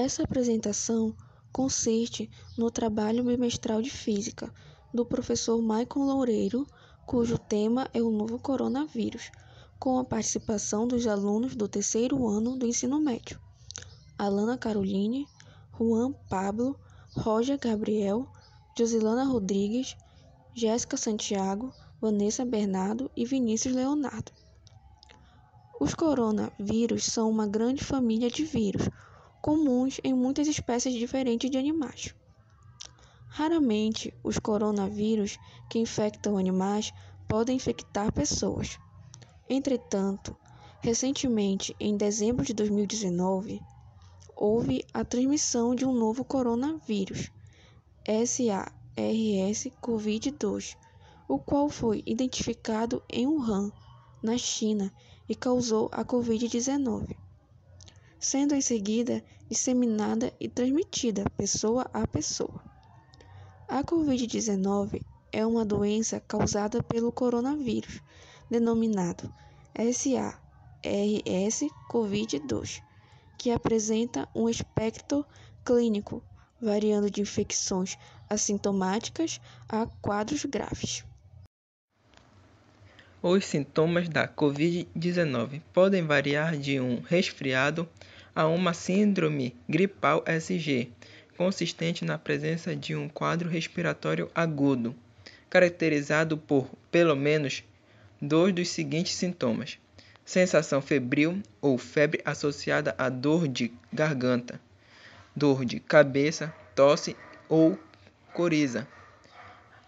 Essa apresentação consiste no trabalho bimestral de física do professor Maicon Loureiro, cujo tema é o novo coronavírus, com a participação dos alunos do terceiro ano do ensino médio. Alana Caroline, Juan Pablo, Roger Gabriel, Josilana Rodrigues, Jéssica Santiago, Vanessa Bernardo e Vinícius Leonardo. Os coronavírus são uma grande família de vírus, comuns em muitas espécies diferentes de animais. Raramente, os coronavírus que infectam animais podem infectar pessoas. Entretanto, recentemente, em dezembro de 2019, houve a transmissão de um novo coronavírus, SARS-CoV-2, o qual foi identificado em Wuhan, na China, e causou a Covid-19, sendo em seguida disseminada e transmitida pessoa a pessoa. A Covid-19 é uma doença causada pelo coronavírus, denominado SARS-CoV-2, que apresenta um espectro clínico variando de infecções assintomáticas a quadros graves. Os sintomas da Covid-19 podem variar de um resfriado a uma síndrome gripal SG, consistente na presença de um quadro respiratório agudo, caracterizado por pelo menos dois dos seguintes sintomas: sensação febril ou febre associada a dor de garganta, dor de cabeça, tosse ou coriza,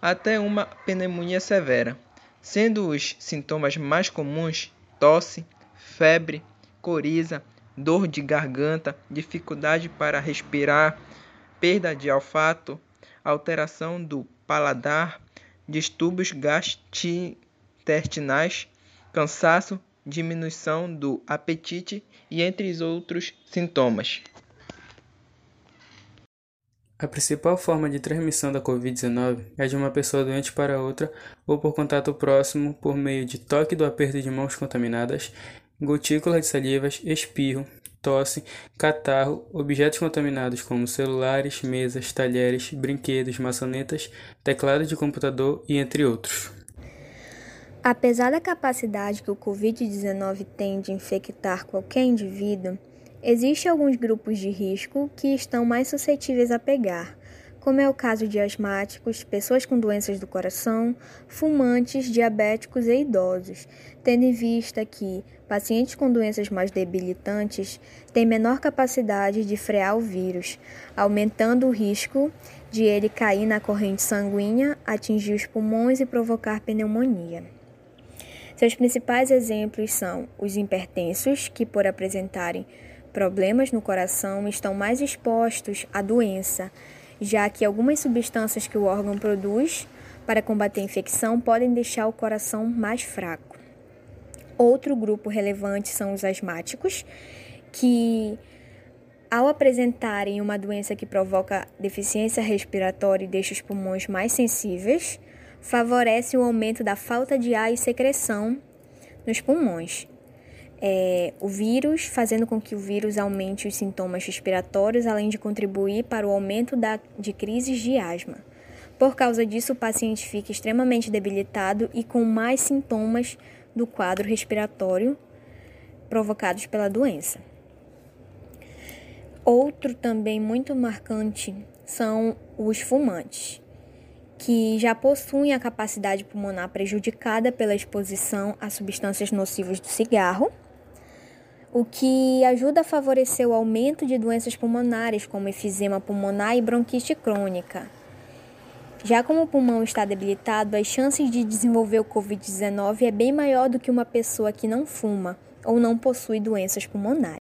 até uma pneumonia severa sendo os sintomas mais comuns tosse, febre, coriza, dor de garganta, dificuldade para respirar, perda de olfato, alteração do paladar, distúrbios gastrointestinais, cansaço, diminuição do apetite e entre outros sintomas. A principal forma de transmissão da Covid-19 é de uma pessoa doente para outra ou por contato próximo por meio de toque do aperto de mãos contaminadas, gotícula de salivas, espirro, tosse, catarro, objetos contaminados como celulares, mesas, talheres, brinquedos, maçanetas, teclado de computador e entre outros. Apesar da capacidade que o Covid-19 tem de infectar qualquer indivíduo, Existem alguns grupos de risco que estão mais suscetíveis a pegar, como é o caso de asmáticos, pessoas com doenças do coração, fumantes, diabéticos e idosos, tendo em vista que pacientes com doenças mais debilitantes têm menor capacidade de frear o vírus, aumentando o risco de ele cair na corrente sanguínea, atingir os pulmões e provocar pneumonia. Seus principais exemplos são os hipertensos, que por apresentarem problemas no coração estão mais expostos à doença, já que algumas substâncias que o órgão produz para combater a infecção podem deixar o coração mais fraco. Outro grupo relevante são os asmáticos, que ao apresentarem uma doença que provoca deficiência respiratória e deixa os pulmões mais sensíveis, favorece o aumento da falta de ar e secreção nos pulmões é, o vírus, fazendo com que o vírus aumente os sintomas respiratórios, além de contribuir para o aumento da, de crises de asma. Por causa disso, o paciente fica extremamente debilitado e com mais sintomas do quadro respiratório provocados pela doença. Outro também muito marcante são os fumantes, que já possuem a capacidade pulmonar prejudicada pela exposição a substâncias nocivas do cigarro o que ajuda a favorecer o aumento de doenças pulmonares, como efizema pulmonar e bronquite crônica. Já como o pulmão está debilitado, as chances de desenvolver o Covid-19 é bem maior do que uma pessoa que não fuma ou não possui doenças pulmonares.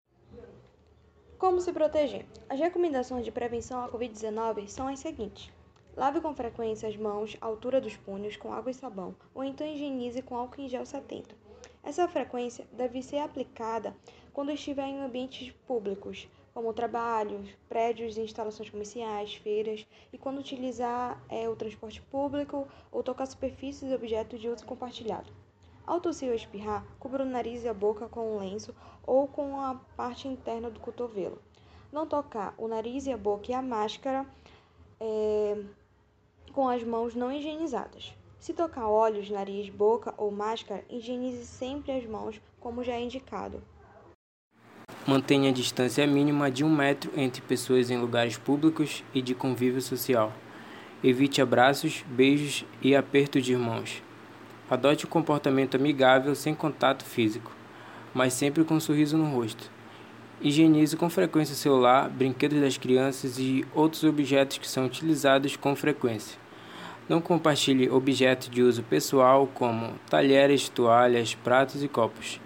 Como se proteger? As recomendações de prevenção à Covid-19 são as seguintes. Lave com frequência as mãos à altura dos punhos com água e sabão, ou então higienize com álcool em gel 70. Essa frequência deve ser aplicada quando estiver em ambientes públicos, como trabalhos, prédios e instalações comerciais, feiras, e quando utilizar é, o transporte público ou tocar superfícies e objetos de uso compartilhado. Ao tossir ou espirrar, cubra o nariz e a boca com um lenço ou com a parte interna do cotovelo. Não tocar o nariz e a boca e a máscara é, com as mãos não higienizadas. Se tocar olhos, nariz, boca ou máscara, higienize sempre as mãos, como já é indicado. Mantenha a distância mínima de um metro entre pessoas em lugares públicos e de convívio social. Evite abraços, beijos e apertos de mãos. Adote um comportamento amigável sem contato físico, mas sempre com um sorriso no rosto. Higienize com frequência o celular, brinquedos das crianças e outros objetos que são utilizados com frequência. Não compartilhe objetos de uso pessoal como talheres, toalhas, pratos e copos.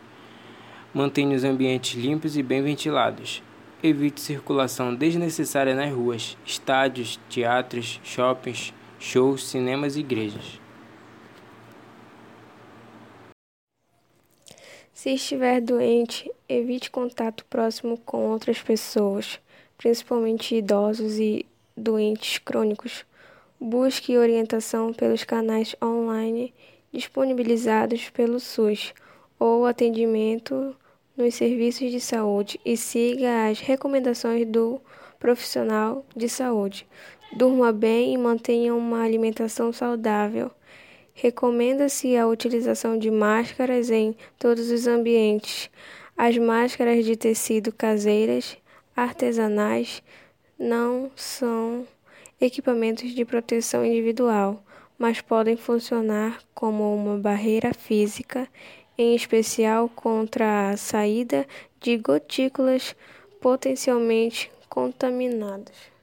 Mantenha os ambientes limpos e bem ventilados. Evite circulação desnecessária nas ruas, estádios, teatros, shoppings, shows, cinemas e igrejas. Se estiver doente, evite contato próximo com outras pessoas, principalmente idosos e doentes crônicos. Busque orientação pelos canais online disponibilizados pelo SUS ou atendimento nos serviços de saúde e siga as recomendações do profissional de saúde. Durma bem e mantenha uma alimentação saudável. Recomenda-se a utilização de máscaras em todos os ambientes. As máscaras de tecido caseiras, artesanais, não são equipamentos de proteção individual, mas podem funcionar como uma barreira física, em especial contra a saída de gotículas potencialmente contaminadas.